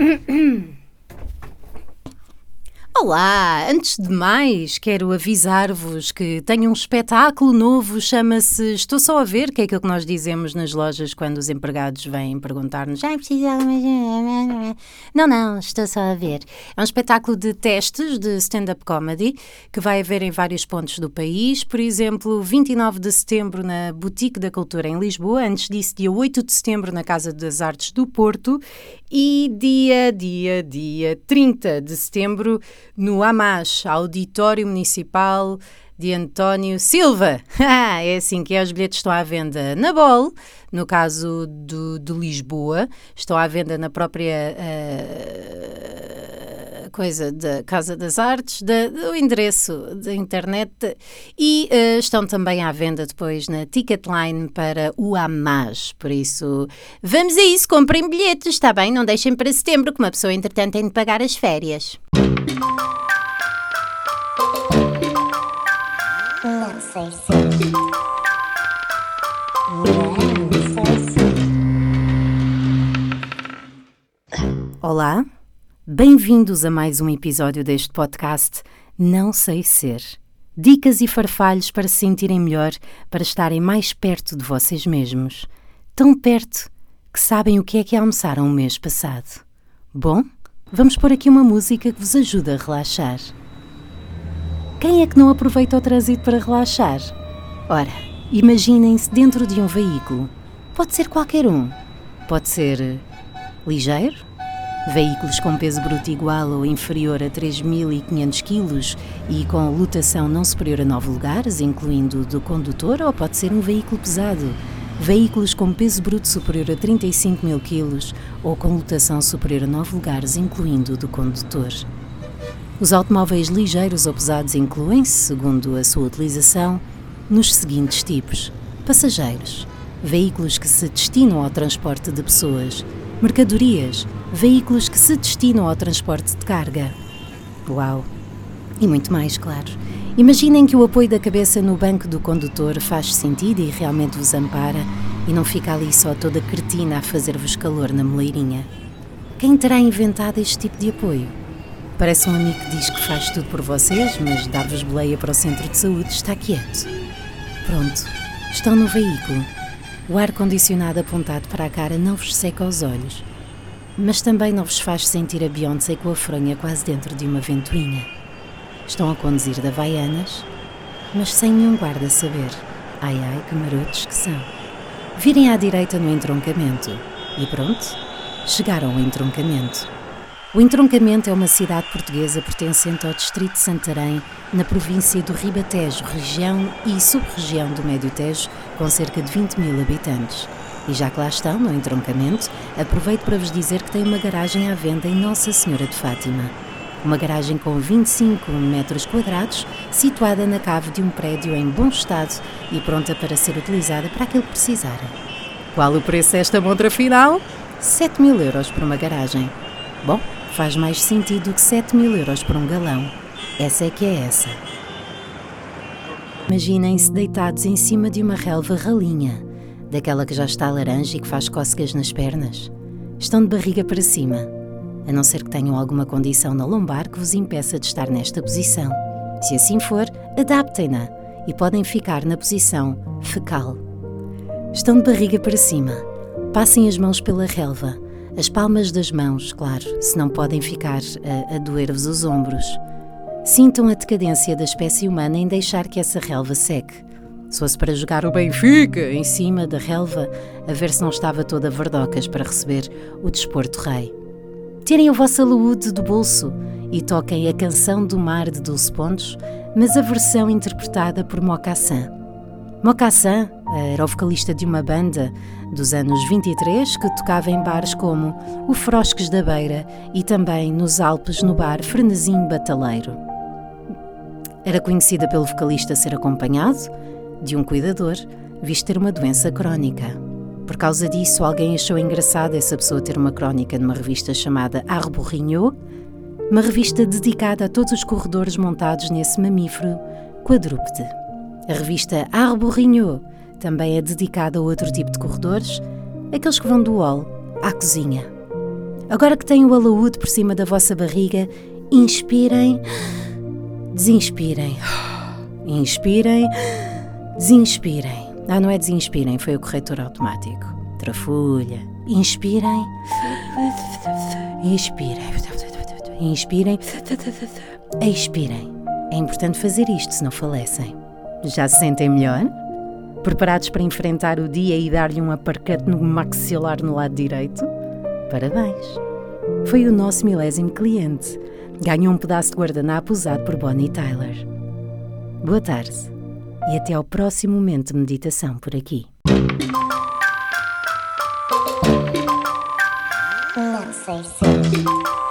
嗯。Olá! Antes de mais, quero avisar-vos que tenho um espetáculo novo, chama-se Estou Só a Ver, que é aquilo que nós dizemos nas lojas quando os empregados vêm perguntar-nos ah, precisa Não, não, estou só a ver. É um espetáculo de testes de stand-up comedy que vai haver em vários pontos do país. Por exemplo, 29 de setembro na Boutique da Cultura em Lisboa, antes disso, dia 8 de setembro na Casa das Artes do Porto e dia, dia, dia 30 de setembro no AMAS, Auditório Municipal de António Silva. é assim que é, os bilhetes estão à venda na BOL, no caso do, de Lisboa, estão à venda na própria uh, coisa da Casa das Artes, da, do endereço da internet e uh, estão também à venda depois na Ticketline para o AMAS, por isso vamos a isso, comprem bilhetes, está bem? Não deixem para setembro, que uma pessoa entretanto tem de pagar as férias. Não sei se. Não sei se. Olá, bem-vindos a mais um episódio deste podcast Não Sei Ser. Dicas e farfalhos para se sentirem melhor, para estarem mais perto de vocês mesmos. Tão perto que sabem o que é que almoçaram o mês passado. Bom? Vamos pôr aqui uma música que vos ajuda a relaxar. Quem é que não aproveita o trânsito para relaxar? Ora, imaginem-se dentro de um veículo. Pode ser qualquer um. Pode ser ligeiro, veículos com peso bruto igual ou inferior a 3.500 kg e com lotação não superior a 9 lugares, incluindo do condutor, ou pode ser um veículo pesado, veículos com peso bruto superior a 35 mil quilos ou com lotação superior a 9 lugares, incluindo do condutor. Os automóveis ligeiros ou pesados incluem-se, segundo a sua utilização, nos seguintes tipos: passageiros, veículos que se destinam ao transporte de pessoas, mercadorias, veículos que se destinam ao transporte de carga. Uau! E muito mais, claro. Imaginem que o apoio da cabeça no banco do condutor faz sentido e realmente vos ampara e não fica ali só toda cretina a fazer-vos calor na moleirinha. Quem terá inventado este tipo de apoio? Parece um amigo que diz que faz tudo por vocês, mas dar-vos boleia para o centro de saúde está quieto. Pronto, estão no veículo. O ar-condicionado apontado para a cara não vos seca os olhos, mas também não vos faz sentir a Beyoncé com a fronha quase dentro de uma ventoinha. Estão a conduzir da Vaianas, mas sem nenhum guarda saber. Ai ai, que marotos que são. Virem à direita no entroncamento. E pronto, chegaram ao entroncamento. O entroncamento é uma cidade portuguesa pertencente ao distrito de Santarém, na província do Ribatejo, região e sub-região do Médio Tejo, com cerca de 20 mil habitantes. E já que lá estão, no entroncamento, aproveito para vos dizer que tem uma garagem à venda em Nossa Senhora de Fátima. Uma garagem com 25 metros quadrados, situada na cave de um prédio em bom estado e pronta para ser utilizada para aquilo que precisarem. Qual o preço desta montra final? 7 mil euros por uma garagem. Bom, faz mais sentido que 7 mil euros por um galão. Essa é que é essa. Imaginem-se deitados em cima de uma relva ralinha, daquela que já está laranja e que faz cócegas nas pernas. Estão de barriga para cima a não ser que tenham alguma condição na lombar que vos impeça de estar nesta posição. Se assim for, adaptem-na e podem ficar na posição fecal. Estão de barriga para cima. Passem as mãos pela relva, as palmas das mãos, claro, se não podem ficar a, a doer-vos os ombros. Sintam a decadência da espécie humana em deixar que essa relva seque. Se fosse para jogar o Benfica em cima da relva, a ver se não estava toda verdocas para receber o desporto rei. Tirem a vossa luúde do bolso e toquem a canção do mar de Dulce Pontos, mas a versão interpretada por Mocassin. Mocassin era o vocalista de uma banda dos anos 23 que tocava em bares como o Frosques da Beira e também nos Alpes no bar Frenesim Bataleiro. Era conhecida pelo vocalista ser acompanhado de um cuidador, visto ter uma doença crónica. Por causa disso, alguém achou engraçado essa pessoa ter uma crónica numa revista chamada Arborrinho, uma revista dedicada a todos os corredores montados nesse mamífero quadrúpede. A revista Arborrinho também é dedicada a outro tipo de corredores, aqueles que vão do hall à cozinha. Agora que têm o alaúde por cima da vossa barriga, inspirem, desinspirem. Inspirem, desinspirem. Ah, não é desinspirem, foi o corretor automático. Trafulha. Inspirem, inspirem, inspirem, expirem. É importante fazer isto, se não falecem. Já se sentem melhor? Preparados para enfrentar o dia e dar-lhe um aparcate no maxilar no lado direito? Parabéns! Foi o nosso milésimo cliente. Ganhou um pedaço de guardanapo usado por Bonnie Tyler. Boa tarde e até ao próximo momento de meditação por aqui. Não sei se.